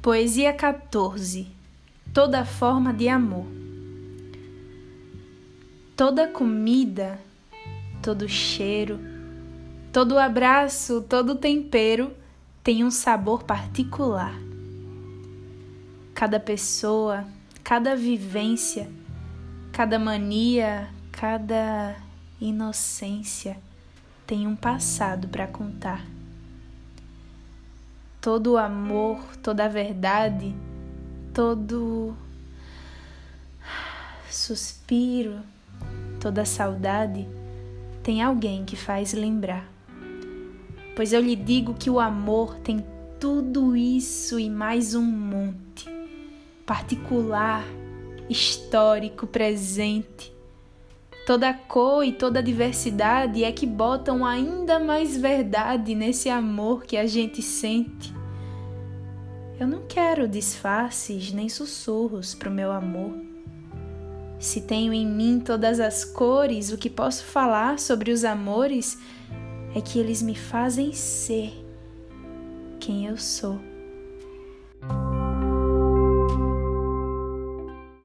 Poesia 14 Toda forma de amor. Toda comida, todo cheiro, todo abraço, todo tempero tem um sabor particular. Cada pessoa, cada vivência, cada mania, cada inocência tem um passado para contar todo o amor, toda a verdade, todo suspiro, toda saudade, tem alguém que faz lembrar. Pois eu lhe digo que o amor tem tudo isso e mais um monte, particular, histórico, presente. Toda cor e toda diversidade é que botam ainda mais verdade nesse amor que a gente sente. Eu não quero disfarces nem sussurros para o meu amor. Se tenho em mim todas as cores, o que posso falar sobre os amores é que eles me fazem ser quem eu sou.